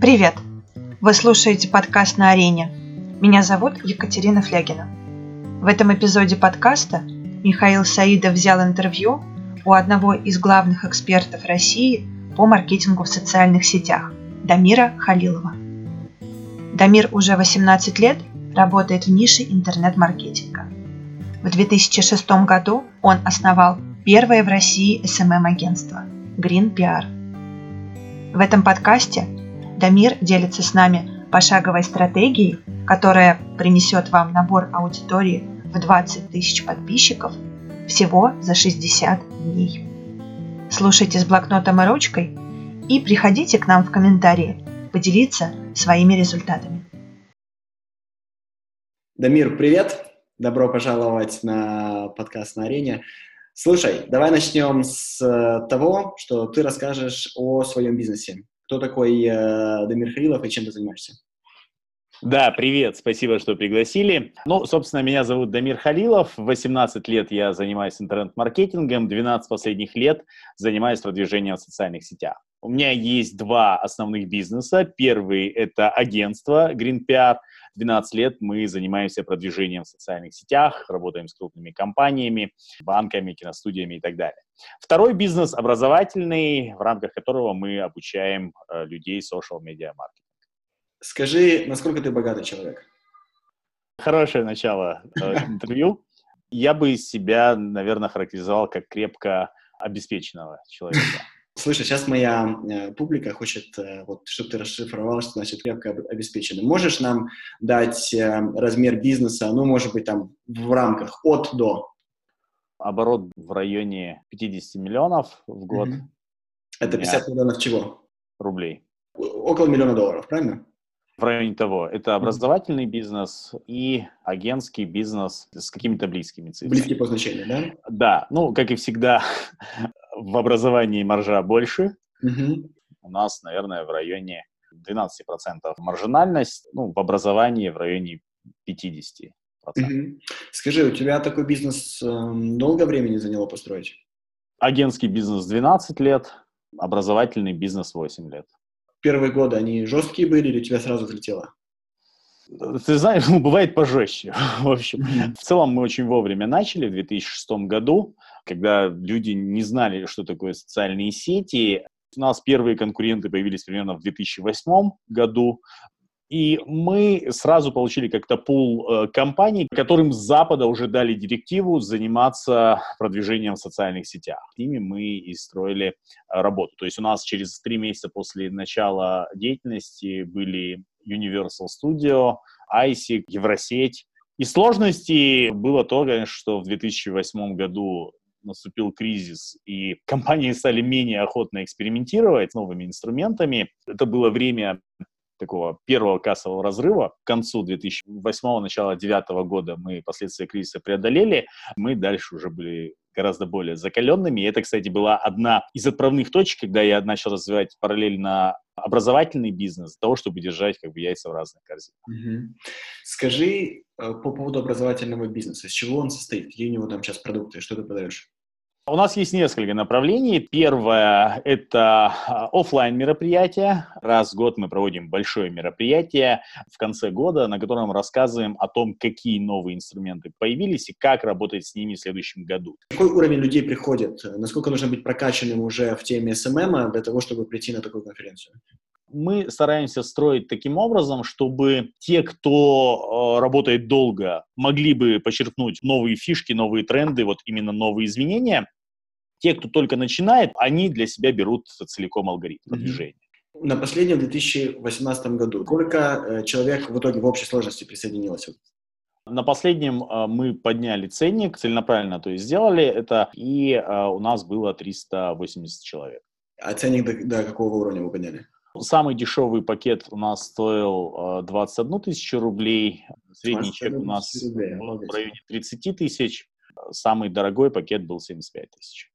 Привет! Вы слушаете подкаст «На арене». Меня зовут Екатерина Флягина. В этом эпизоде подкаста Михаил Саидов взял интервью у одного из главных экспертов России по маркетингу в социальных сетях – Дамира Халилова. Дамир уже 18 лет работает в нише интернет-маркетинга. В 2006 году он основал первое в России SMM-агентство – Green PR. В этом подкасте Дамир делится с нами пошаговой стратегией, которая принесет вам набор аудитории в 20 тысяч подписчиков всего за 60 дней. Слушайте с блокнотом и ручкой и приходите к нам в комментарии поделиться своими результатами. Дамир, привет! Добро пожаловать на подкаст на арене. Слушай, давай начнем с того, что ты расскажешь о своем бизнесе. Кто такой э, Дамир Халилов и чем ты занимаешься? Да, привет, спасибо, что пригласили. Ну, собственно, меня зовут Дамир Халилов, 18 лет я занимаюсь интернет-маркетингом, 12 последних лет занимаюсь продвижением в социальных сетях. У меня есть два основных бизнеса. Первый — это агентство Green PR. 12 лет мы занимаемся продвижением в социальных сетях, работаем с крупными компаниями, банками, киностудиями и так далее. Второй бизнес образовательный, в рамках которого мы обучаем э, людей social media маркетинг. Скажи, насколько ты богатый человек? Хорошее начало э, интервью. Я бы себя, наверное, характеризовал как крепко обеспеченного человека. Слушай, сейчас моя э, публика хочет, э, вот, чтобы ты расшифровал, что значит крепко обеспеченный. Можешь нам дать э, размер бизнеса, ну, может быть, там в рамках от до? Оборот в районе 50 миллионов в год. Mm-hmm. Это 50 миллионов чего? Рублей. Около миллиона долларов, правильно? В районе того. Это образовательный бизнес и агентский бизнес с какими-то близкими цифрами. Близкие по значению, да? Да. Ну, как и всегда, в образовании маржа больше. Угу. У нас, наверное, в районе 12% маржинальность, ну, в образовании в районе 50%. Угу. Скажи, у тебя такой бизнес э, долго времени заняло построить? Агентский бизнес 12 лет, образовательный бизнес 8 лет. Первые годы они жесткие были или у тебя сразу взлетело? Ты знаешь, ну, бывает пожестче. В общем, в целом мы очень вовремя начали в 2006 году, когда люди не знали, что такое социальные сети. У нас первые конкуренты появились примерно в 2008 году. И мы сразу получили как-то пул э, компаний, которым с Запада уже дали директиву заниматься продвижением в социальных сетях. С ними мы и строили э, работу. То есть у нас через три месяца после начала деятельности были Universal Studio, ISIC, Евросеть. И сложности было то, конечно, что в 2008 году наступил кризис, и компании стали менее охотно экспериментировать с новыми инструментами. Это было время такого первого кассового разрыва. К концу 2008 начала 2009 года мы последствия кризиса преодолели. Мы дальше уже были гораздо более закаленными. И это, кстати, была одна из отправных точек, когда я начал развивать параллельно образовательный бизнес для того, чтобы держать как бы яйца в разных корзинах. Угу. Скажи э, по поводу образовательного бизнеса, из чего он состоит, какие у него там сейчас продукты, что ты продаешь? У нас есть несколько направлений. Первое – это а, офлайн мероприятия. Раз в год мы проводим большое мероприятие в конце года, на котором рассказываем о том, какие новые инструменты появились и как работать с ними в следующем году. Какой уровень людей приходит? Насколько нужно быть прокачанным уже в теме SMM для того, чтобы прийти на такую конференцию? мы стараемся строить таким образом, чтобы те, кто э, работает долго, могли бы почерпнуть новые фишки, новые тренды, вот именно новые изменения, те, кто только начинает, они для себя берут целиком алгоритм продвижения. На последнем 2018 году сколько э, человек в итоге в общей сложности присоединилось? На последнем э, мы подняли ценник, целенаправленно то есть сделали это, и э, у нас было 380 человек. А ценник до, до какого уровня вы подняли? Самый дешевый пакет у нас стоил 21 тысячу рублей, средний чек у нас рублей, был в районе 30 тысяч, самый дорогой пакет был 75 тысяч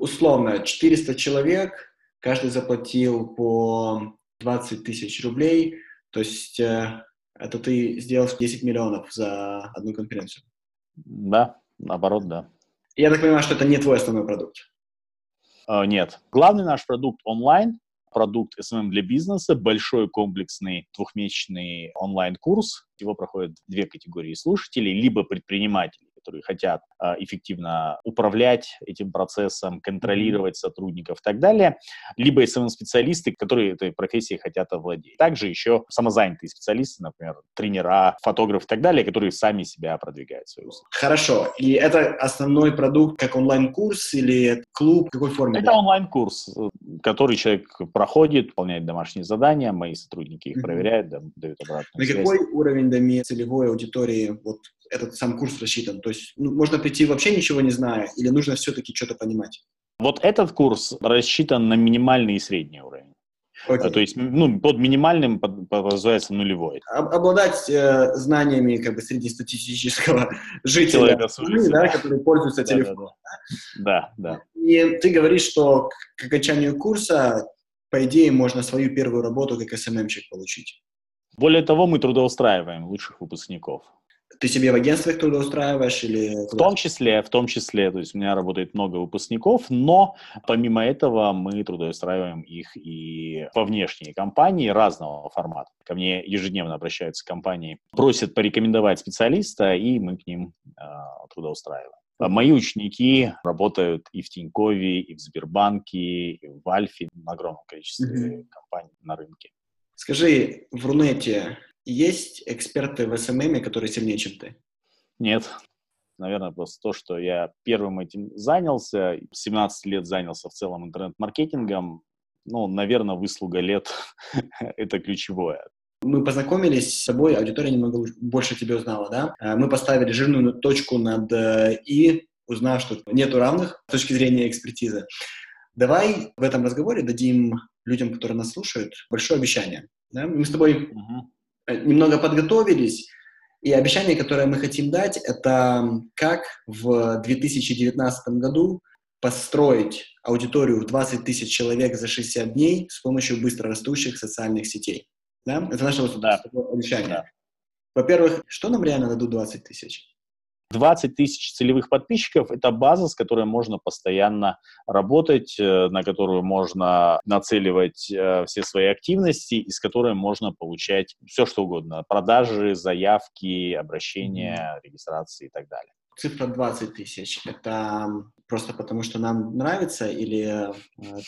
условно 400 человек, каждый заплатил по 20 тысяч рублей, то есть э, это ты сделал 10 миллионов за одну конференцию. Да, наоборот, да. Я так понимаю, что это не твой основной продукт. Uh, нет. Главный наш продукт онлайн, продукт SMM для бизнеса, большой комплексный двухмесячный онлайн-курс. Его проходят две категории слушателей, либо предприниматели, которые хотят э, эффективно управлять этим процессом, контролировать сотрудников и так далее, либо SMM-специалисты, которые этой профессией хотят овладеть. Также еще самозанятые специалисты, например, тренера, фотографы и так далее, которые сами себя продвигают в свою услугу. Хорошо. И это основной продукт как онлайн-курс или клуб? В какой форме? Это онлайн-курс, который человек проходит, выполняет домашние задания, мои сотрудники их mm-hmm. проверяют, дают обратную На связь. какой уровень доме целевой аудитории вот этот сам курс рассчитан? То есть ну, можно прийти вообще ничего не зная, или нужно все-таки что-то понимать? Вот этот курс рассчитан на минимальный и средний уровень. Okay. То есть, ну, под минимальным подразумевается нулевой. Обладать э, знаниями как бы среднестатистического жителя, страны, да, который пользуется телефоном. Да, да. И ты говоришь, что к окончанию курса, по идее, можно свою первую работу как СММщик получить. Более того, мы трудоустраиваем лучших выпускников. Ты себе в агентствах трудоустраиваешь или... В том числе, в том числе, то есть у меня работает много выпускников, но помимо этого мы трудоустраиваем их и во внешние компании разного формата. Ко мне ежедневно обращаются компании, просят порекомендовать специалиста, и мы к ним э, трудоустраиваем. Мои ученики работают и в Тинькове, и в Сбербанке, и в Альфе, на огромном количестве mm-hmm. компаний на рынке. Скажи, в Рунете есть эксперты в SMM, которые сильнее, чем ты? Нет. Наверное, просто то, что я первым этим занялся, 17 лет занялся в целом интернет-маркетингом, ну, наверное, выслуга лет — это ключевое. Мы познакомились с тобой, аудитория немного больше тебя узнала, да? А, мы поставили жирную точку над э, «и», узнав, что нету равных с точки зрения экспертизы. Давай в этом разговоре дадим людям, которые нас слушают, большое обещание. Да? Мы с тобой uh-huh. Э, немного подготовились, и обещание, которое мы хотим дать, это как в 2019 году построить аудиторию в 20 тысяч человек за 60 дней с помощью быстрорастущих социальных сетей. Да? Это наше да. обещание. Да. Во-первых, что нам реально дадут 20 тысяч? 20 тысяч целевых подписчиков – это база, с которой можно постоянно работать, э, на которую можно нацеливать э, все свои активности и с которой можно получать все, что угодно. Продажи, заявки, обращения, регистрации и так далее. Цифра 20 тысяч – это просто потому, что нам нравится, или э,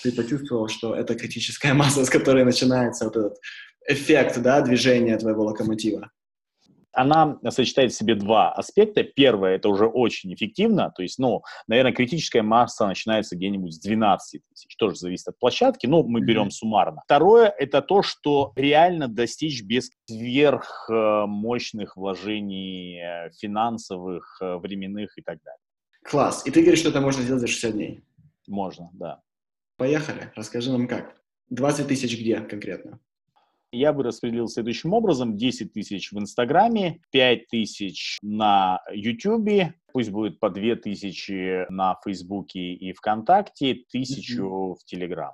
ты почувствовал, что это критическая масса, с которой начинается вот этот эффект да, движения твоего локомотива? Она сочетает в себе два аспекта. Первое, это уже очень эффективно, то есть, ну, наверное, критическая масса начинается где-нибудь с 12 тысяч, тоже зависит от площадки, но мы берем суммарно. Второе, это то, что реально достичь без сверхмощных вложений э, финансовых, э, временных и так далее. Класс. И ты говоришь, что это можно сделать за 60 дней? Можно, да. Поехали. Расскажи нам как. 20 тысяч где конкретно? Я бы распределил следующим образом. 10 тысяч в Инстаграме, 5 тысяч на Ютубе, пусть будет по 2 тысячи на Фейсбуке и ВКонтакте, тысячу mm-hmm. в Телеграм.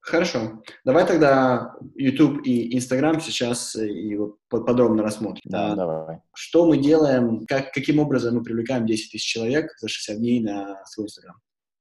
Хорошо. Давай тогда YouTube и Instagram сейчас э, и подробно рассмотрим. Да, давай. Что мы делаем, как, каким образом мы привлекаем 10 тысяч человек за 60 дней на свой Instagram?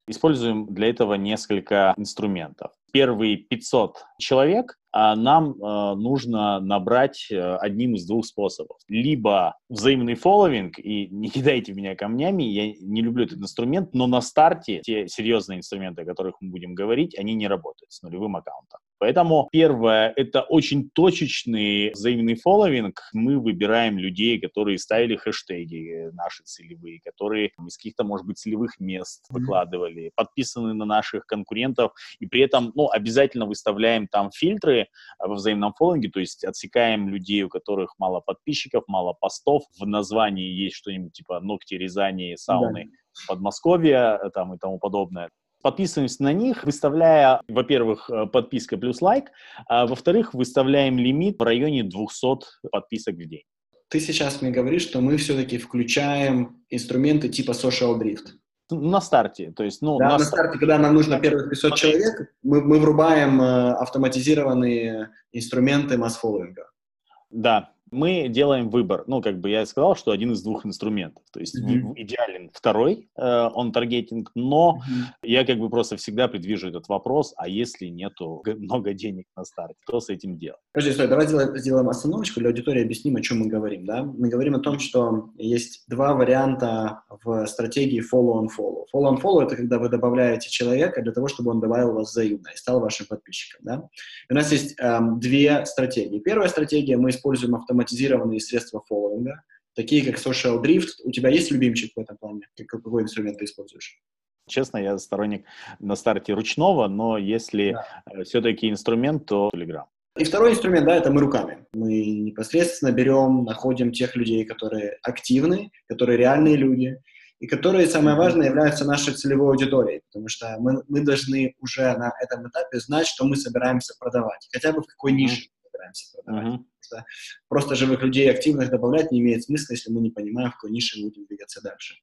Используем для этого несколько инструментов. Первые 500 человек а нам э, нужно набрать э, одним из двух способов. Либо взаимный фолловинг, и не кидайте меня камнями, я не люблю этот инструмент, но на старте те серьезные инструменты, о которых мы будем говорить, они не работают с нулевым аккаунтом. Поэтому первое, это очень точечный взаимный фолловинг. Мы выбираем людей, которые ставили хэштеги наши целевые, которые из каких-то, может быть, целевых мест выкладывали, подписаны на наших конкурентов, и при этом, ну, обязательно выставляем там фильтры во взаимном фолловинге, то есть отсекаем людей, у которых мало подписчиков, мало постов, в названии есть что-нибудь типа ногти, резания, сауны, да. Подмосковья там и тому подобное подписываемся на них, выставляя, во-первых, э, подписка плюс лайк, а во-вторых, выставляем лимит в районе 200 подписок в день. Ты сейчас мне говоришь, что мы все-таки включаем инструменты типа social drift. На старте, то есть, ну... Да, на, на старте, когда нам нужно первых 500 человек, мы, мы врубаем э, автоматизированные инструменты масс-фолловинга. Да, Мы делаем выбор. Ну, как бы я сказал, что один из двух инструментов. То есть mm-hmm. идеален второй, э, он таргетинг, но mm-hmm. я как бы просто всегда предвижу этот вопрос, а если нету много денег на старте, что с этим делать? Подожди, стой, давай сделаем, сделаем остановочку для аудитории, объясним, о чем мы говорим. Да? Мы говорим о том, что есть два варианта в стратегии follow-on-follow. Follow-on-follow — это когда вы добавляете человека для того, чтобы он добавил вас взаимно и стал вашим подписчиком. Да? И у нас есть эм, две стратегии. Первая стратегия — мы используем автоматизированные средства фоллоуинга, такие как Social Drift. У тебя есть любимчик в этом плане? Какой инструмент ты используешь? Честно, я сторонник на старте ручного, но если да. Э, все-таки инструмент, то Telegram. И второй инструмент, да, это мы руками. Мы непосредственно берем, находим тех людей, которые активны, которые реальные люди, и которые, самое важное, являются нашей целевой аудиторией, потому что мы, мы должны уже на этом этапе знать, что мы собираемся продавать, хотя бы в какой нише мы собираемся продавать. Mm-hmm. Что просто живых людей активных добавлять не имеет смысла, если мы не понимаем, в какой нише мы будем двигаться дальше.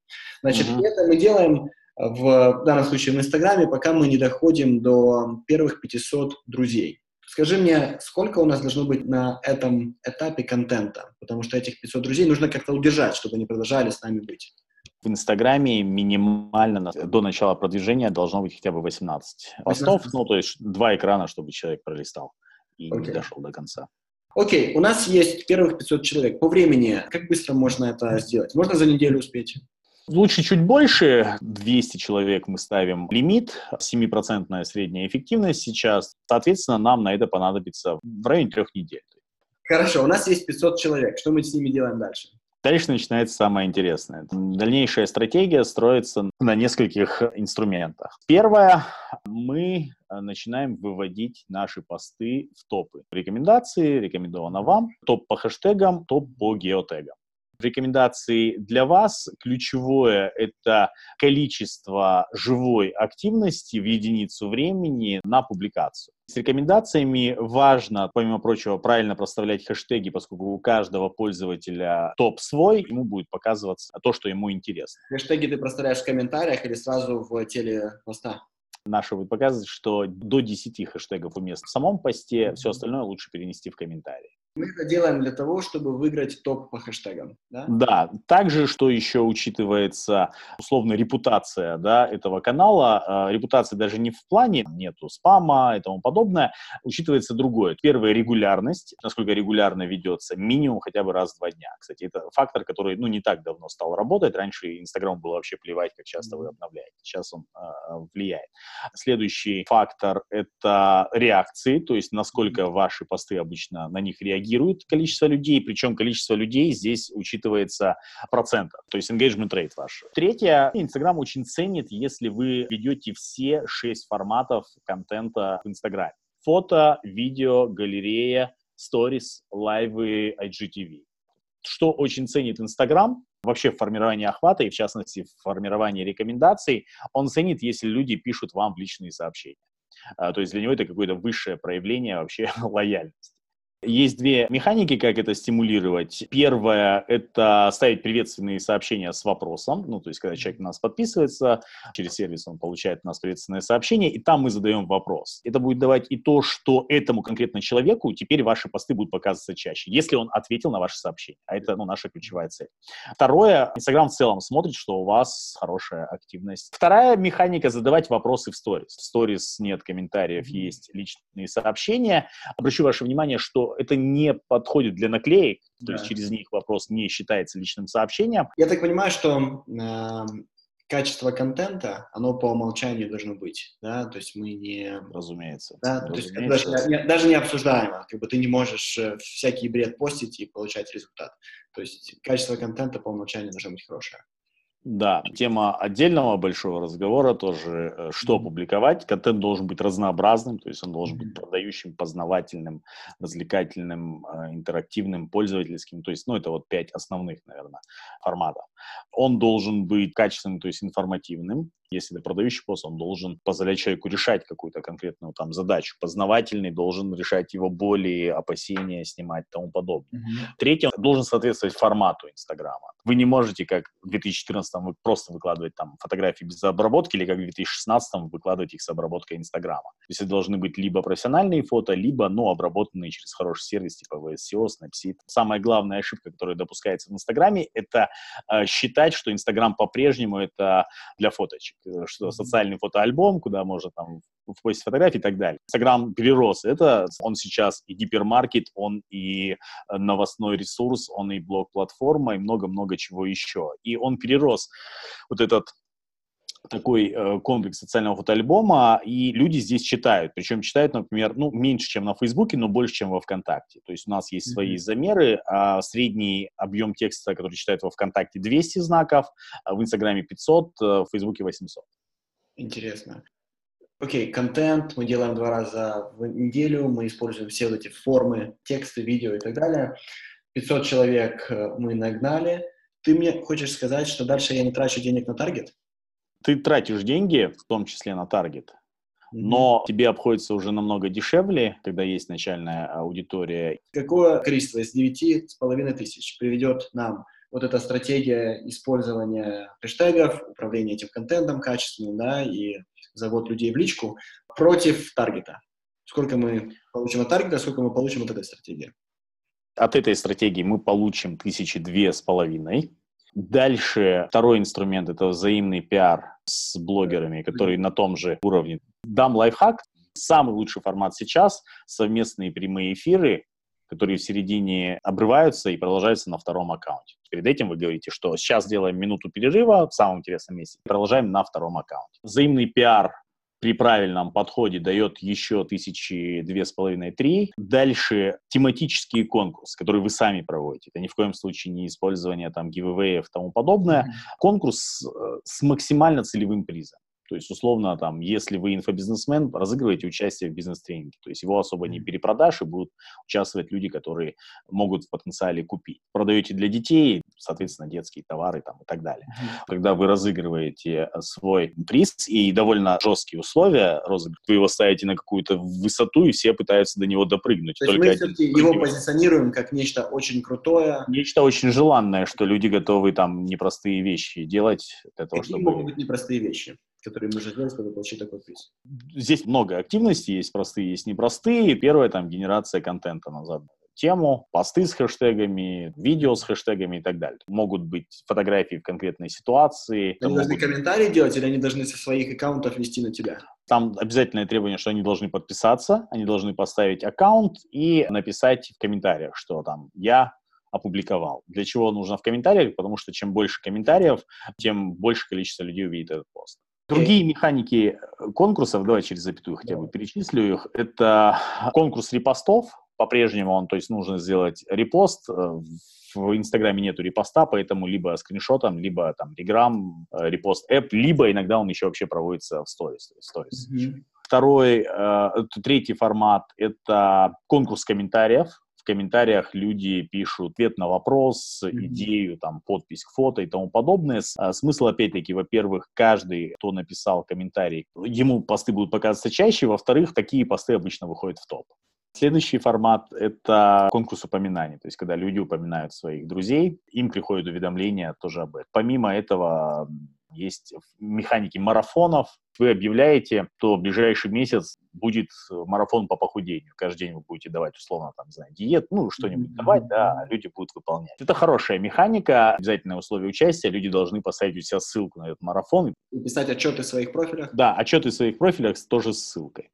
Значит, mm-hmm. это мы делаем в данном случае в Инстаграме, пока мы не доходим до первых 500 друзей. Скажи мне, сколько у нас должно быть на этом этапе контента? Потому что этих 500 друзей нужно как-то удержать, чтобы они продолжали с нами быть. В Инстаграме минимально до начала продвижения должно быть хотя бы 18 постов, 18. ну, то есть два экрана, чтобы человек пролистал и okay. не дошел до конца. Окей, okay. у нас есть первых 500 человек. По времени, как быстро можно это сделать? Можно за неделю успеть? Лучше чуть больше, 200 человек мы ставим лимит, 7% средняя эффективность сейчас. Соответственно, нам на это понадобится в районе трех недель. Хорошо, у нас есть 500 человек. Что мы с ними делаем дальше? Дальше начинается самое интересное. Дальнейшая стратегия строится на нескольких инструментах. Первое, мы начинаем выводить наши посты в топы. Рекомендации, рекомендовано вам, топ по хэштегам, топ по геотегам рекомендации для вас ключевое — это количество живой активности в единицу времени на публикацию. С рекомендациями важно, помимо прочего, правильно проставлять хэштеги, поскольку у каждого пользователя топ свой, ему будет показываться то, что ему интересно. Хэштеги ты проставляешь в комментариях или сразу в теле поста? Наша будет показывать, что до 10 хэштегов уместно в самом посте, все остальное лучше перенести в комментарии. Мы это делаем для того, чтобы выиграть топ по хэштегам, да? Да. Также, что еще учитывается, условно, репутация да, этого канала. Э, репутация даже не в плане нету спама и тому подобное. Учитывается другое. Первое — регулярность. Насколько регулярно ведется. Минимум хотя бы раз в два дня. Кстати, это фактор, который, ну, не так давно стал работать. Раньше Инстаграм было вообще плевать, как часто вы обновляете. Сейчас он э, влияет. Следующий фактор — это реакции, то есть насколько ваши посты обычно на них реагируют реагирует количество людей, причем количество людей здесь учитывается процентом, то есть engagement rate ваш. Третье, Инстаграм очень ценит, если вы ведете все шесть форматов контента в Инстаграме. Фото, видео, галерея, сторис, лайвы, IGTV. Что очень ценит Инстаграм, вообще в формировании охвата и, в частности, в формировании рекомендаций, он ценит, если люди пишут вам в личные сообщения. А, то есть для него это какое-то высшее проявление вообще лояльности. Есть две механики, как это стимулировать. Первое — это ставить приветственные сообщения с вопросом. Ну, то есть, когда человек на нас подписывается, через сервис он получает у нас приветственное сообщение, и там мы задаем вопрос. Это будет давать и то, что этому конкретно человеку теперь ваши посты будут показываться чаще, если он ответил на ваше сообщение. А это, ну, наша ключевая цель. Второе, Инстаграм в целом смотрит, что у вас хорошая активность. Вторая механика — задавать вопросы в сторис. В сторис нет комментариев, есть личные сообщения. Обращу ваше внимание, что это не подходит для наклеек, да. то есть через них вопрос не считается личным сообщением. Я так понимаю, что э, качество контента, оно по умолчанию должно быть, да, то есть мы не... Разумеется. Да, Разумеется. то есть даже, не, даже не обсуждаемо, как бы ты не можешь э, всякий бред постить и получать результат. То есть качество контента по умолчанию должно быть хорошее. Да, тема отдельного большого разговора тоже, э, что публиковать. Контент должен быть разнообразным, то есть он должен быть продающим, познавательным, развлекательным, э, интерактивным, пользовательским. То есть, ну, это вот пять основных, наверное, форматов. Он должен быть качественным, то есть информативным. Если это продающий пост, он должен позволять человеку решать какую-то конкретную там задачу. Познавательный должен решать его боли, опасения, снимать и тому подобное. Mm-hmm. Третье, должен соответствовать формату Инстаграма. Вы не можете, как в 2014 вы просто выкладывать там фотографии без обработки, или как в 2016 выкладывать их с обработкой Инстаграма. То есть это должны быть либо профессиональные фото, либо, ну, обработанные через хороший сервис типа VSCO, Snapseed. Самая главная ошибка, которая допускается в Инстаграме, это э, считать, что Инстаграм по-прежнему это для фоточек, э, что социальный фотоальбом, куда можно там в поиске фотографий и так далее. Инстаграм перерос это, он сейчас и гипермаркет, он и э, новостной ресурс, он и блог-платформа, и много-много чего еще. И он перерос вот этот такой э, комплекс социального фотоальбома, и люди здесь читают. Причем читают, например, ну, меньше, чем на Фейсбуке, но больше, чем во ВКонтакте. То есть у нас есть свои mm-hmm. замеры, а средний объем текста, который читают во ВКонтакте, 200 знаков, а в Инстаграме 500, э, в Фейсбуке 800. Интересно. Окей, okay, контент мы делаем два раза в неделю, мы используем все вот эти формы, тексты, видео и так далее. 500 человек э, мы нагнали. Ты мне хочешь сказать, что дальше я не трачу денег на таргет? ты тратишь деньги, в том числе на таргет, но тебе обходится уже намного дешевле, когда есть начальная аудитория. Какое количество из девяти с половиной тысяч приведет нам вот эта стратегия использования хэштегов, управления этим контентом качественным, да, и завод людей в личку против таргета? Сколько мы получим от таргета, сколько мы получим от этой стратегии? От этой стратегии мы получим тысячи две с половиной. Дальше второй инструмент – это взаимный пиар с блогерами, которые на том же уровне. Дам лайфхак. Самый лучший формат сейчас – совместные прямые эфиры, которые в середине обрываются и продолжаются на втором аккаунте. Перед этим вы говорите, что сейчас делаем минуту перерыва в самом интересном месте, продолжаем на втором аккаунте. Взаимный пиар при правильном подходе дает еще тысячи две с половиной три. Дальше тематические конкурсы, которые вы сами проводите. Это ни в коем случае не использование там гивэвеев и тому подобное. Конкурс э, с максимально целевым призом. То есть, условно, там, если вы инфобизнесмен, разыгрываете участие в бизнес-тренинге. То есть его особо не перепродашь, и будут участвовать люди, которые могут в потенциале купить. Продаете для детей, соответственно, детские товары там, и так далее. Когда вы разыгрываете свой приз и довольно жесткие условия розыгрыша, вы его ставите на какую-то высоту, и все пытаются до него допрыгнуть. То есть мы все-таки его позиционируем как нечто очень крутое. Нечто очень желанное, что люди готовы там непростые вещи делать для того, Какие чтобы... могут быть непростые вещи? Которые нужно сделать, чтобы получить такой приз? Здесь много активностей, есть простые, есть непростые. Первое, там, генерация контента на заданную тему, посты с хэштегами, видео с хэштегами и так далее. Могут быть фотографии в конкретной ситуации. Они должны комментарии делать или они должны со своих аккаунтов вести на тебя? Там обязательное требование, что они должны подписаться, они должны поставить аккаунт и написать в комментариях, что там я опубликовал. Для чего нужно в комментариях? Потому что чем больше комментариев, тем больше количество людей увидит этот пост. Другие механики э, конкурсов, давай через запятую хотя бы перечислю их, это конкурс репостов, по-прежнему он, то есть нужно сделать репост, э, в Инстаграме нету репоста, поэтому либо скриншотом, либо там Telegram, э, репост app, либо иногда он еще вообще проводится в сторис. сторис. Mm-hmm. Второй, э, третий формат – это конкурс комментариев, в комментариях люди пишут ответ на вопрос, идею, там, подпись к фото и тому подобное. А, смысл, опять-таки, во-первых, каждый, кто написал комментарий, ему посты будут показываться чаще, во-вторых, такие посты обычно выходят в топ. Следующий формат – это конкурс упоминаний, то есть когда люди упоминают своих друзей, им приходят уведомления тоже об этом. Помимо этого, есть механики марафонов. Вы объявляете, что в ближайший месяц будет марафон по похудению. Каждый день вы будете давать, условно, там, не знаю, диет, ну, что-нибудь mm-hmm. давать, да, а люди будут выполнять. Это хорошая механика, обязательное условие участия. Люди должны поставить у себя ссылку на этот марафон. И писать отчеты в своих профилях? Да, отчеты в своих профилях тоже с ссылкой.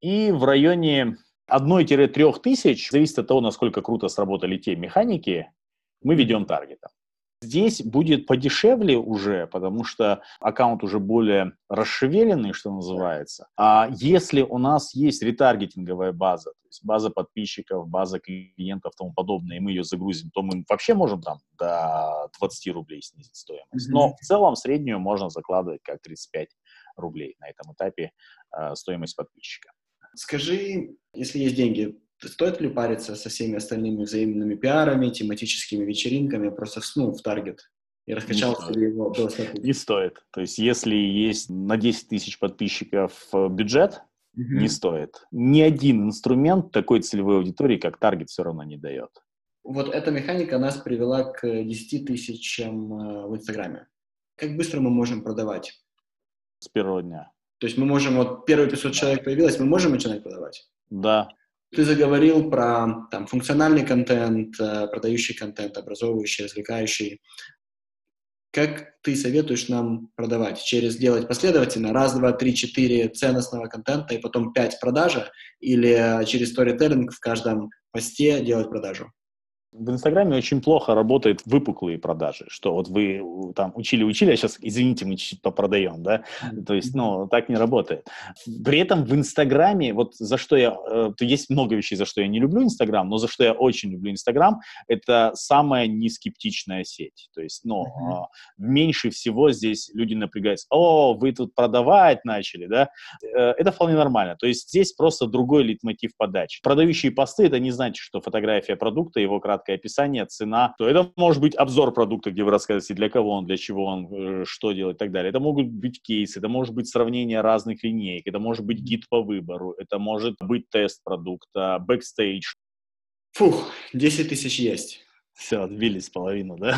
И в районе 1-3 тысяч, зависит от того, насколько круто сработали те механики, мы ведем таргетом. Здесь будет подешевле уже, потому что аккаунт уже более расшевеленный, что называется. А если у нас есть ретаргетинговая база, то есть база подписчиков, база клиентов и тому подобное, и мы ее загрузим, то мы вообще можем там до 20 рублей снизить стоимость. Но в целом среднюю можно закладывать как 35 рублей на этом этапе э, стоимость подписчика. Скажи, если есть деньги, стоит ли париться со всеми остальными взаимными пиарами, тематическими вечеринками, просто вснул в таргет? И раскачался ли его до Не стоит. То есть, если есть на 10 тысяч подписчиков э, бюджет, mm-hmm. не стоит. Ни один инструмент такой целевой аудитории, как таргет, все равно не дает. Вот эта механика нас привела к 10 тысячам э, в Инстаграме. Как быстро мы можем продавать? С первого дня. То есть мы можем, вот первые 500 человек появилось, мы можем начинать продавать? Да. Ты заговорил про там, функциональный контент, э, продающий контент, образовывающий, развлекающий. Как ты советуешь нам продавать? Через делать последовательно раз, два, три, четыре ценностного контента и потом пять продажа? Или через сторителлинг в каждом посте делать продажу? В Инстаграме очень плохо работают выпуклые продажи, что вот вы там учили-учили, а сейчас, извините, мы чуть-чуть попродаем, да, то есть, ну, так не работает. При этом в Инстаграме, вот за что я, э, есть много вещей, за что я не люблю Инстаграм, но за что я очень люблю Инстаграм, это самая нескептичная сеть, то есть, ну, uh-huh. меньше всего здесь люди напрягаются, о, вы тут продавать начали, да, э, это вполне нормально, то есть здесь просто другой литмотив подачи. Продающие посты, это не значит, что фотография продукта, его кратко краткое описание, цена, то это может быть обзор продукта, где вы рассказываете, для кого он, для чего он, э, что делать и так далее. Это могут быть кейсы, это может быть сравнение разных линеек, это может быть гид по выбору, это может быть тест продукта, бэкстейдж. Фух, 10 тысяч есть. Все, отбились половину, да?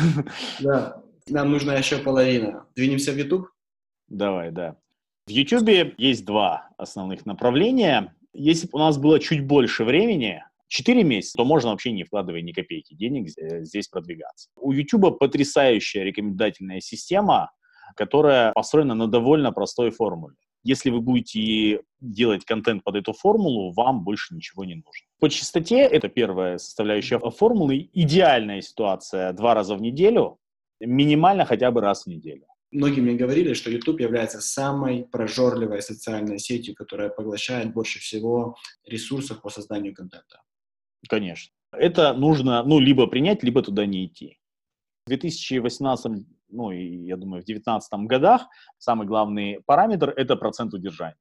Да, нам нужна еще половина. Двинемся в YouTube? Давай, да. В YouTube есть два основных направления. Если бы у нас было чуть больше времени, 4 месяца, то можно вообще не вкладывая ни копейки денег э, здесь продвигаться. У YouTube потрясающая рекомендательная система, которая построена на довольно простой формуле. Если вы будете делать контент под эту формулу, вам больше ничего не нужно. По частоте, это первая составляющая формулы, идеальная ситуация два раза в неделю, минимально хотя бы раз в неделю. Многие мне говорили, что YouTube является самой прожорливой социальной сетью, которая поглощает больше всего ресурсов по созданию контента. Конечно. Это нужно, ну, либо принять, либо туда не идти. В 2018, ну, и я думаю, в 2019 годах самый главный параметр – это процент удержания.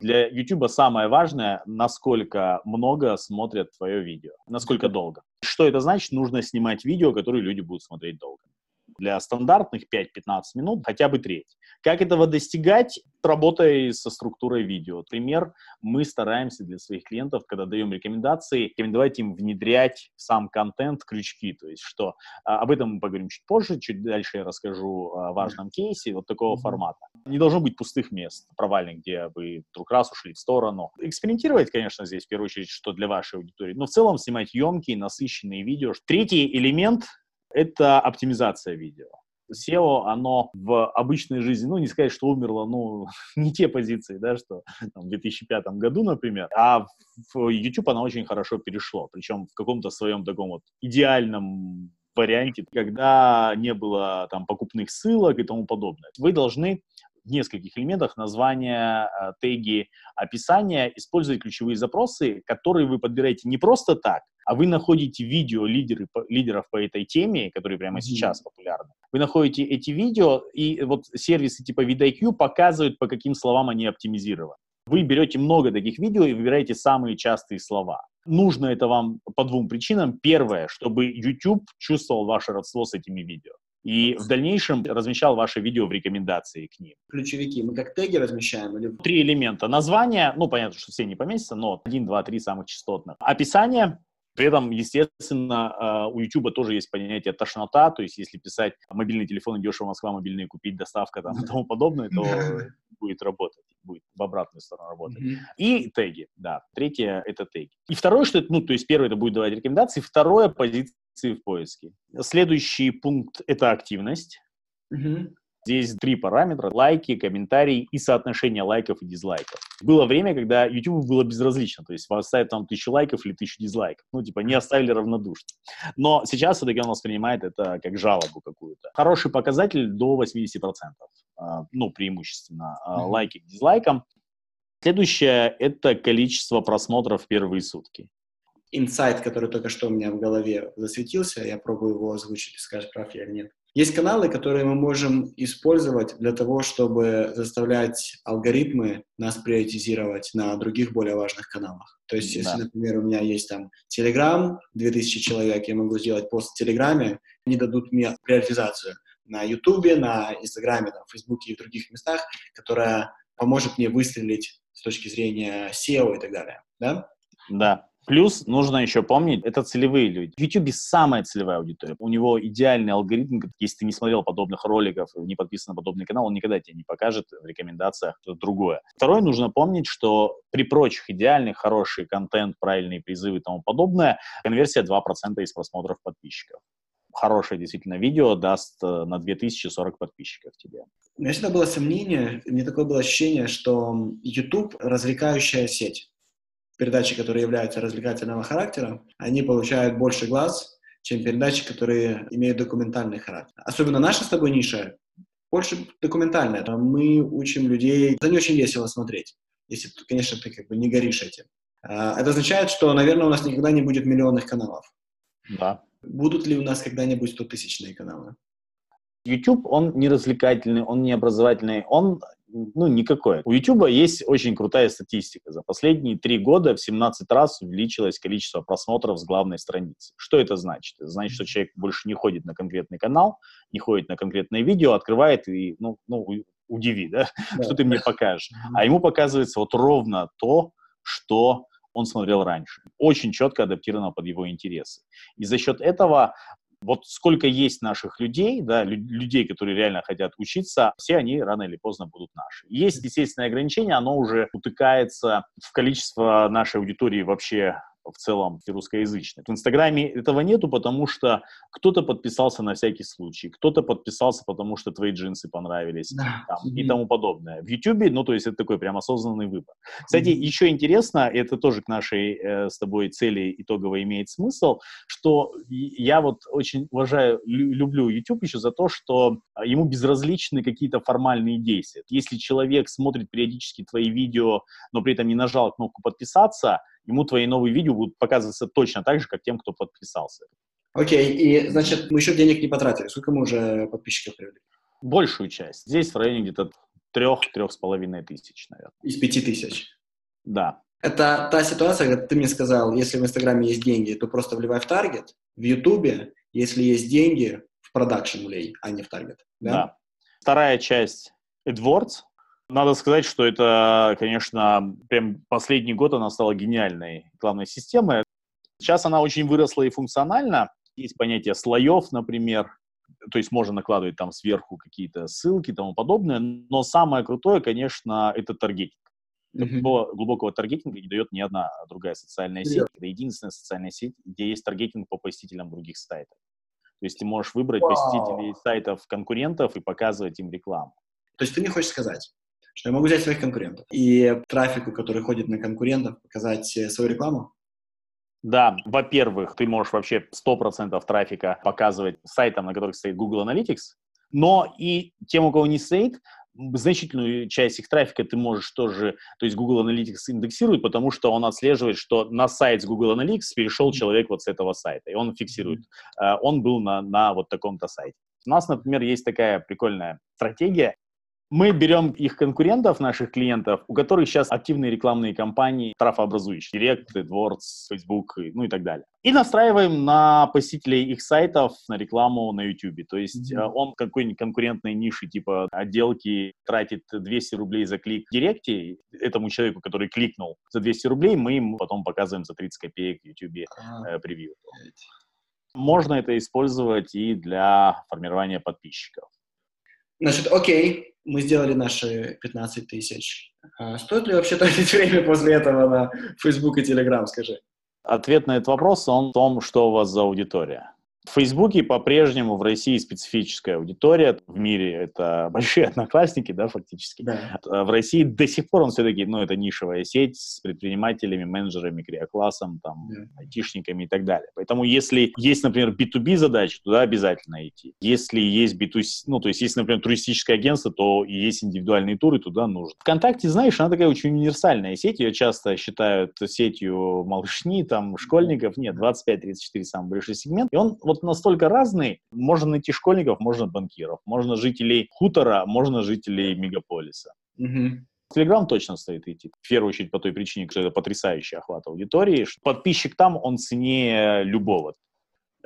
Для YouTube самое важное, насколько много смотрят твое видео, насколько долго. Что это значит? Нужно снимать видео, которые люди будут смотреть долго для стандартных 5-15 минут хотя бы треть. Как этого достигать? Работая со структурой видео. Пример, мы стараемся для своих клиентов, когда даем рекомендации, рекомендовать им внедрять в сам контент крючки. То есть что? А, об этом мы поговорим чуть позже, чуть дальше я расскажу о важном кейсе вот такого формата. Не должно быть пустых мест, провальных, где вы вдруг раз ушли в сторону. Экспериментировать, конечно, здесь в первую очередь, что для вашей аудитории, но в целом снимать емкие, насыщенные видео. Третий элемент это оптимизация видео. SEO, оно в обычной жизни, ну, не сказать, что умерло, ну, не те позиции, да, что там, в 2005 году, например, а в YouTube оно очень хорошо перешло, причем в каком-то своем таком вот идеальном варианте, когда не было там покупных ссылок и тому подобное. Вы должны в нескольких элементах названия, э, теги, описания, использовать ключевые запросы, которые вы подбираете не просто так, а вы находите видео лидеры, лидеров по этой теме, которые прямо mm-hmm. сейчас популярны. Вы находите эти видео, и вот сервисы типа VidIQ показывают, по каким словам они оптимизированы. Вы берете много таких видео и выбираете самые частые слова. Нужно это вам по двум причинам. Первое, чтобы YouTube чувствовал ваше родство с этими видео и в дальнейшем размещал ваши видео в рекомендации к ним. Ключевики мы как теги размещаем? Или... Три элемента. Название, ну, понятно, что все не поместятся, но один, два, три самых частотных. Описание, при этом, естественно, а, у YouTube тоже есть понятие тошнота, то есть если писать мобильный телефон дешево Москва, мобильные купить, доставка там, и тому подобное, то будет работать, будет в обратную сторону работать. И теги, да. Третье — это теги. И второе, что это, ну, то есть первое — это будет давать рекомендации, второе — позиция в поиске. Следующий пункт — это активность. Угу. Здесь три параметра – лайки, комментарии и соотношение лайков и дизлайков. Было время, когда YouTube было безразлично, то есть вас ставят там тысячу лайков или тысячу дизлайков. Ну, типа, не оставили равнодушно. Но сейчас все-таки он воспринимает это как жалобу какую-то. Хороший показатель до 80%, а, ну, преимущественно, mm-hmm. лайки к дизлайкам. Следующее – это количество просмотров в первые сутки инсайт, который только что у меня в голове засветился, я пробую его озвучить, скажешь, прав я или нет. Есть каналы, которые мы можем использовать для того, чтобы заставлять алгоритмы нас приоритизировать на других более важных каналах. То есть, если, да. например, у меня есть там Telegram, 2000 человек, я могу сделать пост в Телеграме, они дадут мне приоритизацию на Ютубе, на Инстаграме, на Фейсбуке и в других местах, которая поможет мне выстрелить с точки зрения SEO и так далее. Да? Да. Плюс нужно еще помнить, это целевые люди. В YouTube самая целевая аудитория. У него идеальный алгоритм. Если ты не смотрел подобных роликов, не подписан на подобный канал, он никогда тебе не покажет в рекомендациях что-то другое. Второе, нужно помнить, что при прочих идеальных, хороший контент, правильные призывы и тому подобное, конверсия 2% из просмотров подписчиков хорошее действительно видео даст э, на 2040 подписчиков тебе. У меня всегда было сомнение, мне такое было ощущение, что YouTube развлекающая сеть передачи, которые являются развлекательного характера, они получают больше глаз, чем передачи, которые имеют документальный характер. Особенно наша с тобой ниша больше документальная. Мы учим людей, это не очень весело смотреть, если, конечно, ты как бы не горишь этим. А, это означает, что, наверное, у нас никогда не будет миллионных каналов. Да. Будут ли у нас когда-нибудь 100-тысячные каналы? YouTube, он не развлекательный, он не образовательный, он ну, никакой. У YouTube есть очень крутая статистика. За последние три года в 17 раз увеличилось количество просмотров с главной страницы. Что это значит? Это значит, что человек больше не ходит на конкретный канал, не ходит на конкретное видео, открывает и, ну, ну удиви, да? да. что ты мне покажешь. А ему показывается вот ровно то, что он смотрел раньше. Очень четко адаптировано под его интересы. И за счет этого вот сколько есть наших людей, да, людей, которые реально хотят учиться, все они рано или поздно будут наши. Есть естественное ограничение, оно уже утыкается в количество нашей аудитории вообще в целом русскоязычных. В Инстаграме этого нету, потому что кто-то подписался на всякий случай, кто-то подписался, потому что твои джинсы понравились да. там, mm-hmm. и тому подобное. В Ютубе, ну, то есть это такой прям осознанный выбор. Кстати, mm-hmm. еще интересно, это тоже к нашей э, с тобой цели итогово имеет смысл, что я вот очень уважаю, люблю YouTube еще за то, что ему безразличны какие-то формальные действия. Если человек смотрит периодически твои видео, но при этом не нажал кнопку подписаться, ему твои новые видео будут показываться точно так же, как тем, кто подписался. Окей, и, значит, мы еще денег не потратили. Сколько мы уже подписчиков привели? Большую часть. Здесь в районе где-то трех-трех с половиной тысяч, наверное. Из пяти тысяч? Да. Это та ситуация, когда ты мне сказал, если в Инстаграме есть деньги, то просто вливай в таргет. В Ютубе, если есть деньги, в продакшн влей, а не в таргет. Да? да. Вторая часть AdWords, надо сказать, что это, конечно, прям последний год она стала гениальной рекламной системой. Сейчас она очень выросла и функционально. Есть понятие слоев, например, то есть можно накладывать там сверху какие-то ссылки и тому подобное, но самое крутое, конечно, это таргетинг. Такого mm-hmm. глубокого таргетинга не дает ни одна другая социальная сеть. Yeah. Это единственная социальная сеть, где есть таргетинг по посетителям других сайтов. То есть ты можешь выбрать wow. посетителей сайтов конкурентов и показывать им рекламу. То есть ты не хочешь сказать, что я могу взять своих конкурентов. И трафику, который ходит на конкурентов, показать э, свою рекламу? Да, во-первых, ты можешь вообще 100% трафика показывать сайтам, на которых стоит Google Analytics, но и тем, у кого не стоит, значительную часть их трафика ты можешь тоже, то есть Google Analytics индексирует, потому что он отслеживает, что на сайт с Google Analytics перешел человек вот с этого сайта, и он фиксирует, uh, он был на, на вот таком-то сайте. У нас, например, есть такая прикольная стратегия, мы берем их конкурентов, наших клиентов, у которых сейчас активные рекламные кампании, трафообразующие, Direct, AdWords, Facebook, ну и так далее. И настраиваем на посетителей их сайтов на рекламу на YouTube. То есть mm-hmm. он какой-нибудь конкурентной ниши типа отделки тратит 200 рублей за клик в Директе, этому человеку, который кликнул за 200 рублей, мы ему потом показываем за 30 копеек в YouTube э, превью. Можно это использовать и для формирования подписчиков. Значит, окей, мы сделали наши 15 тысяч. А стоит ли вообще тратить время после этого на Facebook и Telegram, скажи? Ответ на этот вопрос, он в том, что у вас за аудитория. В Фейсбуке по-прежнему в России специфическая аудитория. В мире это большие одноклассники, да, фактически. Да. А в России до сих пор он все-таки, ну, это нишевая сеть с предпринимателями, менеджерами, криоклассом, там, да. айтишниками и так далее. Поэтому если есть, например, B2B задачи, туда обязательно идти. Если есть B2C, ну, то есть если, например, туристическое агентство, то и есть индивидуальные туры, туда нужно. Вконтакте, знаешь, она такая очень универсальная сеть. Ее часто считают сетью малышни, там, школьников. Нет, 25-34 самый большой сегмент. И он вот настолько разный. Можно найти школьников, можно банкиров, можно жителей хутора, можно жителей мегаполиса. Угу. Телеграм точно стоит идти. В первую очередь по той причине, что это потрясающий охват аудитории. Что подписчик там, он ценнее любого.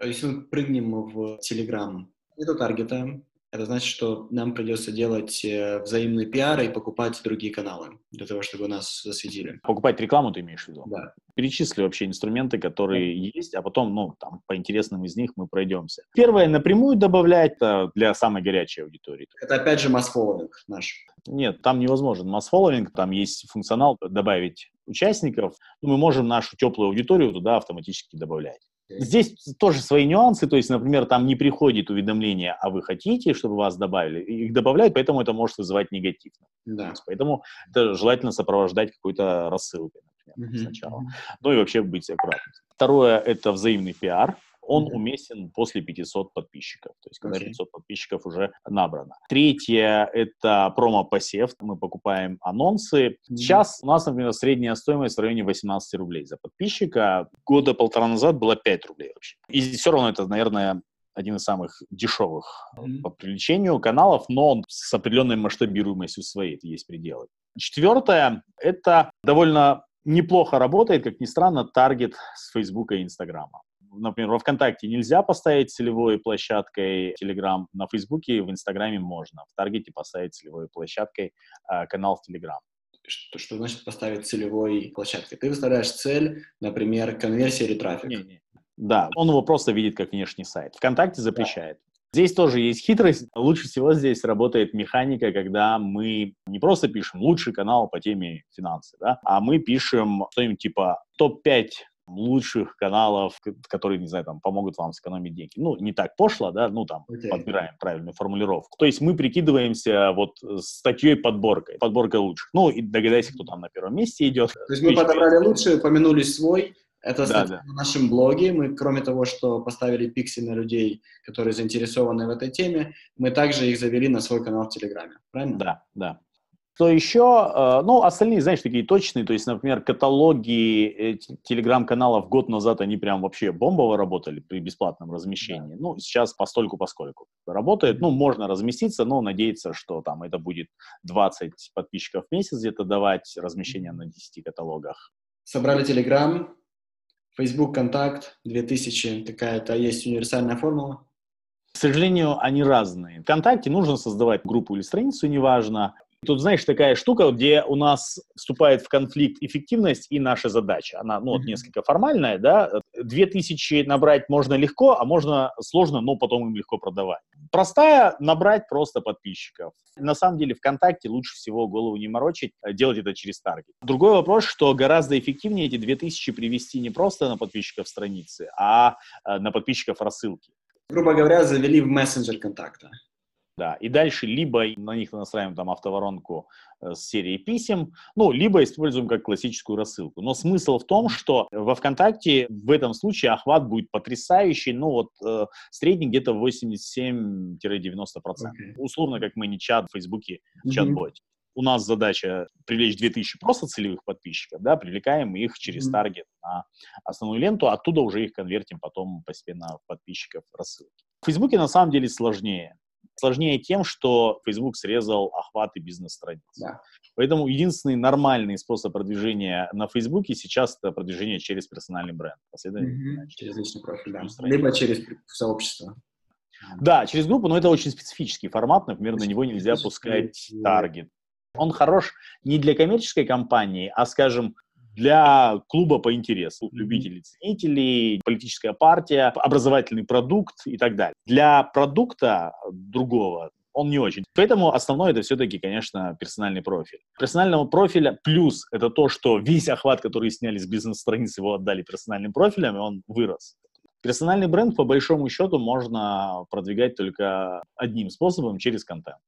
Если мы прыгнем в Телеграм, нету таргета, это значит, что нам придется делать э, взаимный пиар и покупать другие каналы для того, чтобы нас засветили. Покупать рекламу ты имеешь в виду? Да. Перечисли вообще инструменты, которые да. есть, а потом, ну, там, по интересным из них мы пройдемся. Первое, напрямую добавлять для самой горячей аудитории. Это опять же масс-фолловинг наш. Нет, там невозможен масс-фолловинг, там есть функционал добавить участников. Ну, мы можем нашу теплую аудиторию туда автоматически добавлять. Здесь тоже свои нюансы, то есть, например, там не приходит уведомление, а вы хотите, чтобы вас добавили, их добавляют, поэтому это может вызывать негатив. Да. Поэтому это желательно сопровождать какой-то рассылкой, например, mm-hmm. сначала. Ну и вообще быть аккуратным. Второе – это взаимный пиар он mm-hmm. уместен после 500 подписчиков, то есть когда okay. 500 подписчиков уже набрано. Третье – это промо-посев, мы покупаем анонсы. Mm-hmm. Сейчас у нас, например, средняя стоимость в районе 18 рублей за подписчика. Года полтора назад было 5 рублей вообще. И все равно это, наверное, один из самых дешевых mm-hmm. по привлечению каналов, но он с определенной масштабируемостью своей, это есть пределы. Четвертое – это довольно неплохо работает, как ни странно, таргет с Фейсбука и Инстаграма например, во ВКонтакте нельзя поставить целевой площадкой Telegram, на Фейсбуке и в Инстаграме можно. В Таргете поставить целевой площадкой э, канал в Telegram. Что, что значит поставить целевой площадкой? Ты выставляешь цель, например, конверсия или трафик. Не, не. Да, он его просто видит как внешний сайт. ВКонтакте запрещает. Да. Здесь тоже есть хитрость. Лучше всего здесь работает механика, когда мы не просто пишем лучший канал по теме финансы, да, а мы пишем что-нибудь типа топ-5 лучших каналов, которые, не знаю, там, помогут вам сэкономить деньги. Ну, не так пошло, да, ну, там, okay. подбираем правильную формулировку. То есть мы прикидываемся вот статьей подборкой. Подборка лучше. Ну, и догадайся, кто там на первом месте идет. То есть мы подобрали лучшие, упомянули свой, это да, да. на нашем блоге. Мы, кроме того, что поставили пиксель на людей, которые заинтересованы в этой теме, мы также их завели на свой канал в Телеграме. Правильно? Да, да. Что еще? Э, ну, остальные, знаешь, такие точные, то есть, например, каталоги телеграм-каналов год назад, они прям вообще бомбово работали при бесплатном размещении. Да. Ну, сейчас постольку поскольку работает. Ну, можно разместиться, но надеяться, что там это будет 20 подписчиков в месяц где-то давать размещение на 10 каталогах. Собрали телеграм, Facebook, контакт, 2000, такая-то есть универсальная формула. К сожалению, они разные. Вконтакте нужно создавать группу или страницу, неважно. Тут, знаешь, такая штука, где у нас вступает в конфликт эффективность и наша задача. Она, ну, вот несколько формальная, да. Две тысячи набрать можно легко, а можно сложно, но потом им легко продавать. Простая — набрать просто подписчиков. На самом деле ВКонтакте лучше всего голову не морочить, а делать это через таргет. Другой вопрос, что гораздо эффективнее эти две тысячи привести не просто на подписчиков страницы, а э, на подписчиков рассылки. Грубо говоря, завели в мессенджер контакта. Да, и дальше либо на них настраиваем там автоворонку э, с серией писем, ну, либо используем как классическую рассылку. Но смысл в том, что во ВКонтакте в этом случае охват будет потрясающий, ну, вот э, средний где-то 87-90%. Okay. Условно, как мы не чат в Фейсбуке, mm-hmm. чат-боте. У нас задача привлечь 2000 просто целевых подписчиков, да, привлекаем их через mm-hmm. таргет на основную ленту, оттуда уже их конвертим потом постепенно в подписчиков рассылки. В Фейсбуке на самом деле сложнее. Сложнее тем, что Facebook срезал охваты бизнес-страниц. Да. Поэтому единственный нормальный способ продвижения на Facebook сейчас это продвижение через персональный бренд. Mm-hmm. Через личный профиль, да. Либо через сообщество. Да, через группу, но это очень специфический формат, например, на него нельзя пускать таргет. Он хорош не для коммерческой компании, а, скажем, для клуба по интересу, любителей, ценителей, политическая партия, образовательный продукт и так далее. Для продукта другого он не очень. Поэтому основное это все-таки, конечно, персональный профиль. Персонального профиля плюс это то, что весь охват, который сняли с бизнес-страниц, его отдали персональным профилям, и он вырос. Персональный бренд, по большому счету, можно продвигать только одним способом, через контент.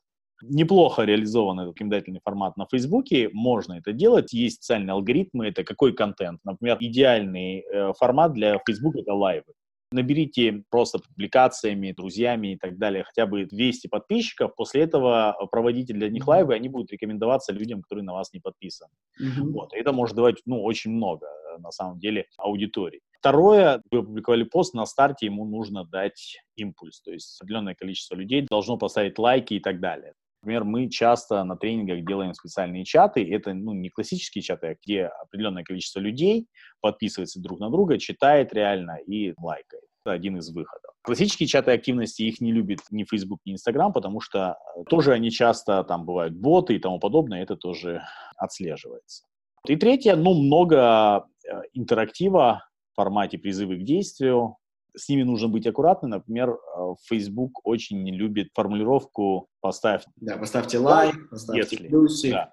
Неплохо реализован этот рекомендательный формат на Фейсбуке, можно это делать, есть специальные алгоритмы, это какой контент. Например, идеальный э, формат для Фейсбука — это лайвы. Наберите просто публикациями, друзьями и так далее хотя бы 200 подписчиков, после этого проводите для них лайвы, они будут рекомендоваться людям, которые на вас не подписаны. Mm-hmm. Вот. И это может давать ну, очень много, э, на самом деле, аудитории. Второе, вы опубликовали пост, на старте ему нужно дать импульс, то есть определенное количество людей должно поставить лайки и так далее. Например, мы часто на тренингах делаем специальные чаты. Это ну, не классические чаты, а где определенное количество людей подписывается друг на друга, читает реально и лайкает. Это один из выходов. Классические чаты активности, их не любит ни Facebook, ни Instagram, потому что тоже они часто, там бывают боты и тому подобное, это тоже отслеживается. И третье, ну, много э, интерактива в формате призывы к действию. С ними нужно быть аккуратным. Например, э, Facebook очень не любит формулировку «поставь». Да, поставьте лайк, поставьте если. плюсик. Да.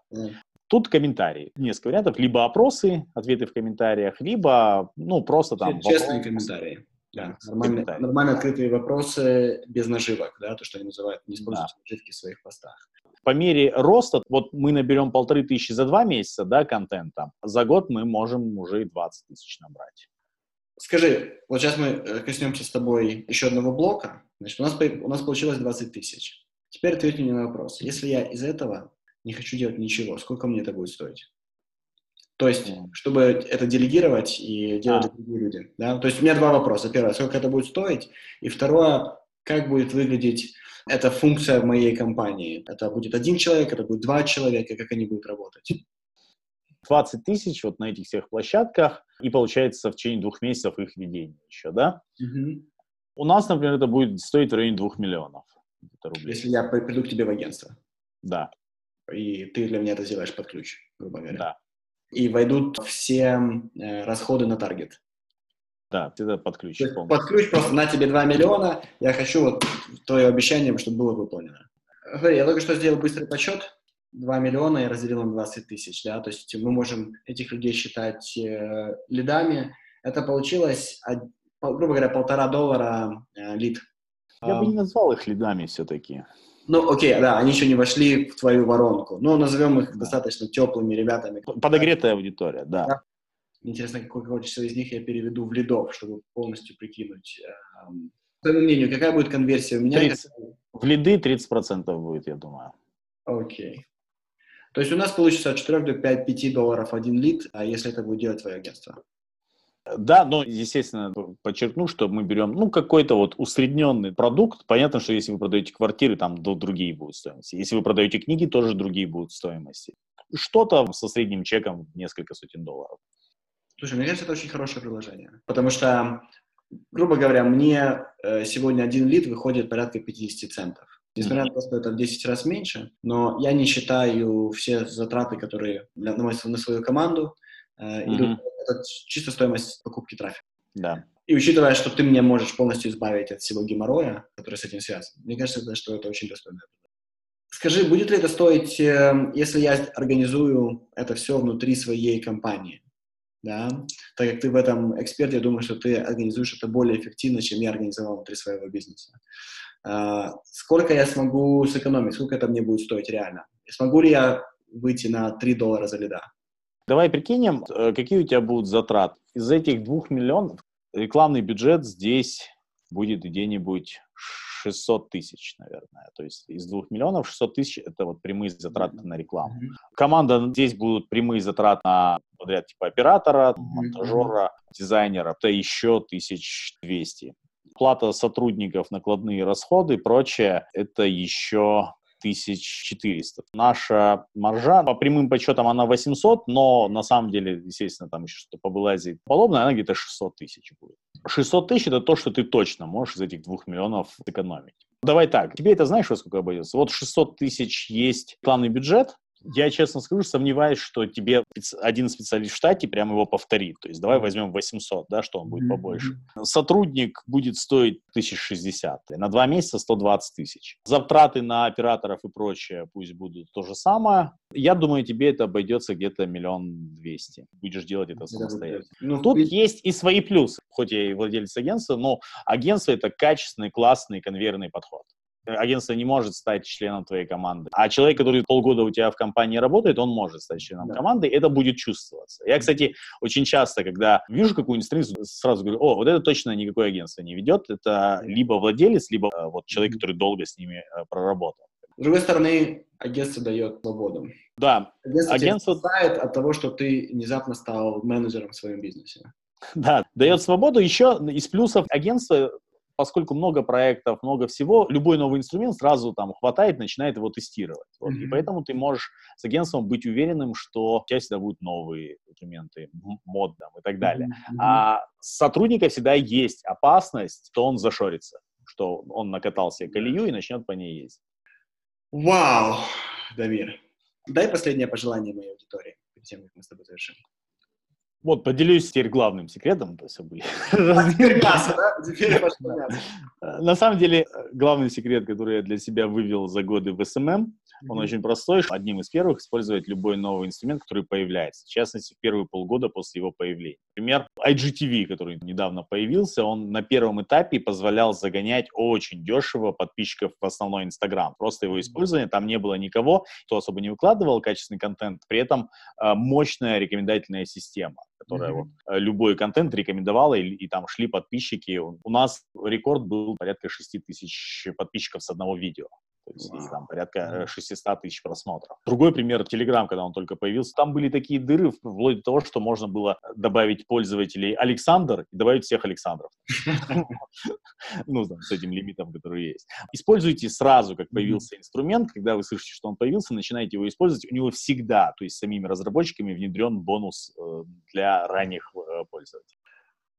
Тут комментарии. Несколько вариантов. Либо опросы, ответы в комментариях, либо, ну, просто там... Честные вопрос. комментарии. Да, нормально, нормально открытые вопросы без наживок, да, то, что они называют, не используйте да. наживки в своих постах. По мере роста, вот мы наберем полторы тысячи за два месяца, да, контента, за год мы можем уже и 20 тысяч набрать. Скажи, вот сейчас мы э, коснемся с тобой еще одного блока. Значит, у нас, у нас получилось 20 тысяч. Теперь ответь мне на вопрос. Если я из этого не хочу делать ничего, сколько мне это будет стоить? То есть, чтобы это делегировать и делать а. другие люди. Да? То есть, у меня два вопроса. Первое, сколько это будет стоить? И второе, как будет выглядеть эта функция в моей компании? Это будет один человек, это будет два человека, как они будут работать? 20 тысяч вот на этих всех площадках, и получается в течение двух месяцев их ведения еще, да? Угу. У нас, например, это будет стоить в районе двух миллионов рублей. Если я приду к тебе в агентство? Да. И ты для меня это сделаешь под ключ, грубо говоря? Да и войдут все э, расходы на таргет. Да, это под ключ. Под ключ просто на тебе 2 миллиона, я хочу вот твое обещание, чтобы было выполнено. Смотри, я только что сделал быстрый подсчет, 2 миллиона я разделил на 20 тысяч, да, то есть мы можем этих людей считать э, лидами. Это получилось, грубо говоря, полтора доллара э, лид. Я бы не назвал их лидами все-таки. Ну, окей, да, они еще не вошли в твою воронку. Но назовем их да. достаточно теплыми ребятами. Подогретая аудитория, да. да. Интересно, какое количество из них я переведу в лидов, чтобы полностью прикинуть. Эм, по твоему мнению, какая будет конверсия у меня? 30, в лиды 30% будет, я думаю. Окей. То есть у нас получится от 4 до 5, 5 долларов один лид, а если это будет делать твое агентство? Да, но, естественно, подчеркну, что мы берем, ну, какой-то вот усредненный продукт. Понятно, что если вы продаете квартиры, там другие будут стоимости. Если вы продаете книги, тоже другие будут стоимости. Что-то со средним чеком в несколько сотен долларов. Слушай, мне кажется, это очень хорошее приложение. Потому что, грубо говоря, мне э, сегодня один лид выходит порядка 50 центов. Несмотря mm-hmm. на то, что это в 10 раз меньше, но я не считаю все затраты, которые на, мою, на свою команду э, mm-hmm. идут это чисто стоимость покупки трафика. Да. И учитывая, что ты мне можешь полностью избавить от всего геморроя, который с этим связан, мне кажется, что это очень достойно. Скажи, будет ли это стоить, э, если я организую это все внутри своей компании? Да? Так как ты в этом эксперт, я думаю, что ты организуешь это более эффективно, чем я организовал внутри своего бизнеса. А, сколько я смогу сэкономить? Сколько это мне будет стоить реально? Смогу ли я выйти на 3 доллара за лида? Давай прикинем, э, какие у тебя будут затраты. Из этих двух миллионов рекламный бюджет здесь будет где-нибудь 600 тысяч, наверное. То есть из двух миллионов 600 тысяч – это вот прямые затраты на рекламу. Команда здесь будут прямые затраты на подряд типа оператора, монтажера, дизайнера. Это еще 1200. Плата сотрудников, накладные расходы, прочее – это еще 1400. Наша маржа по прямым подсчетам она 800, но на самом деле, естественно, там еще что-то побылазит подобное, она где-то 600 тысяч будет. 600 тысяч – это то, что ты точно можешь из этих двух миллионов экономить. Давай так, тебе это знаешь, во сколько обойдется? Вот 600 тысяч есть планный бюджет, я, честно скажу, сомневаюсь, что тебе один специалист в штате прямо его повторит. То есть давай возьмем 800, да, что он будет побольше. Сотрудник будет стоить 1060, на два месяца 120 тысяч. Затраты на операторов и прочее пусть будут то же самое. Я думаю, тебе это обойдется где-то миллион двести. Будешь делать это самостоятельно. Ну, Тут есть и свои плюсы. Хоть я и владелец агентства, но агентство это качественный, классный конвейерный подход агентство не может стать членом твоей команды. А человек, который полгода у тебя в компании работает, он может стать членом да. команды, это будет чувствоваться. Я, кстати, очень часто, когда вижу какую-нибудь страницу, сразу говорю, о, вот это точно никакое агентство не ведет, это либо владелец, либо э, вот человек, который долго с ними э, проработал. С другой стороны, агентство дает свободу. Да. Агентство, агентство... спасает от того, что ты внезапно стал менеджером в своем бизнесе. Да, дает свободу. Еще из плюсов агентства поскольку много проектов, много всего, любой новый инструмент сразу там хватает, начинает его тестировать. Вот. Mm-hmm. И поэтому ты можешь с агентством быть уверенным, что у тебя всегда будут новые инструменты, мод там, и так далее. Mm-hmm. А сотрудника всегда есть опасность, что он зашорится, что он накатал себе колею и начнет по ней ездить. Вау, Дамир. Дай последнее пожелание моей аудитории, перед тем, как мы с тобой завершим. Вот, поделюсь теперь главным секретом, то есть были. На самом деле, главный секрет, который я для себя вывел за годы в SMM, он очень простой. Одним из первых использовать любой новый инструмент, который появляется. В частности, в первые полгода после его появления. Например, IGTV, который недавно появился, он на первом этапе позволял загонять очень дешево подписчиков в основной Инстаграм. Просто его использование, там не было никого, кто особо не выкладывал качественный контент, при этом э, мощная рекомендательная система которая mm-hmm. вот э, любой контент рекомендовала, и, и там шли подписчики. У нас рекорд был порядка 6 тысяч подписчиков с одного видео. То есть wow. там порядка 600 э, тысяч просмотров. Другой пример, Telegram, когда он только появился, там были такие дыры, вплоть до того, что можно было добавить пользователей Александр и добавить всех Александров. Ну, с этим лимитом, который есть. Используйте сразу, как появился инструмент, когда вы слышите, что он появился, начинаете его использовать, у него всегда, то есть самими разработчиками внедрен бонус э, для ранних э, пользователей.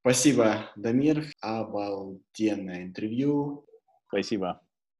Спасибо, Дамир. Обалденное интервью. Спасибо.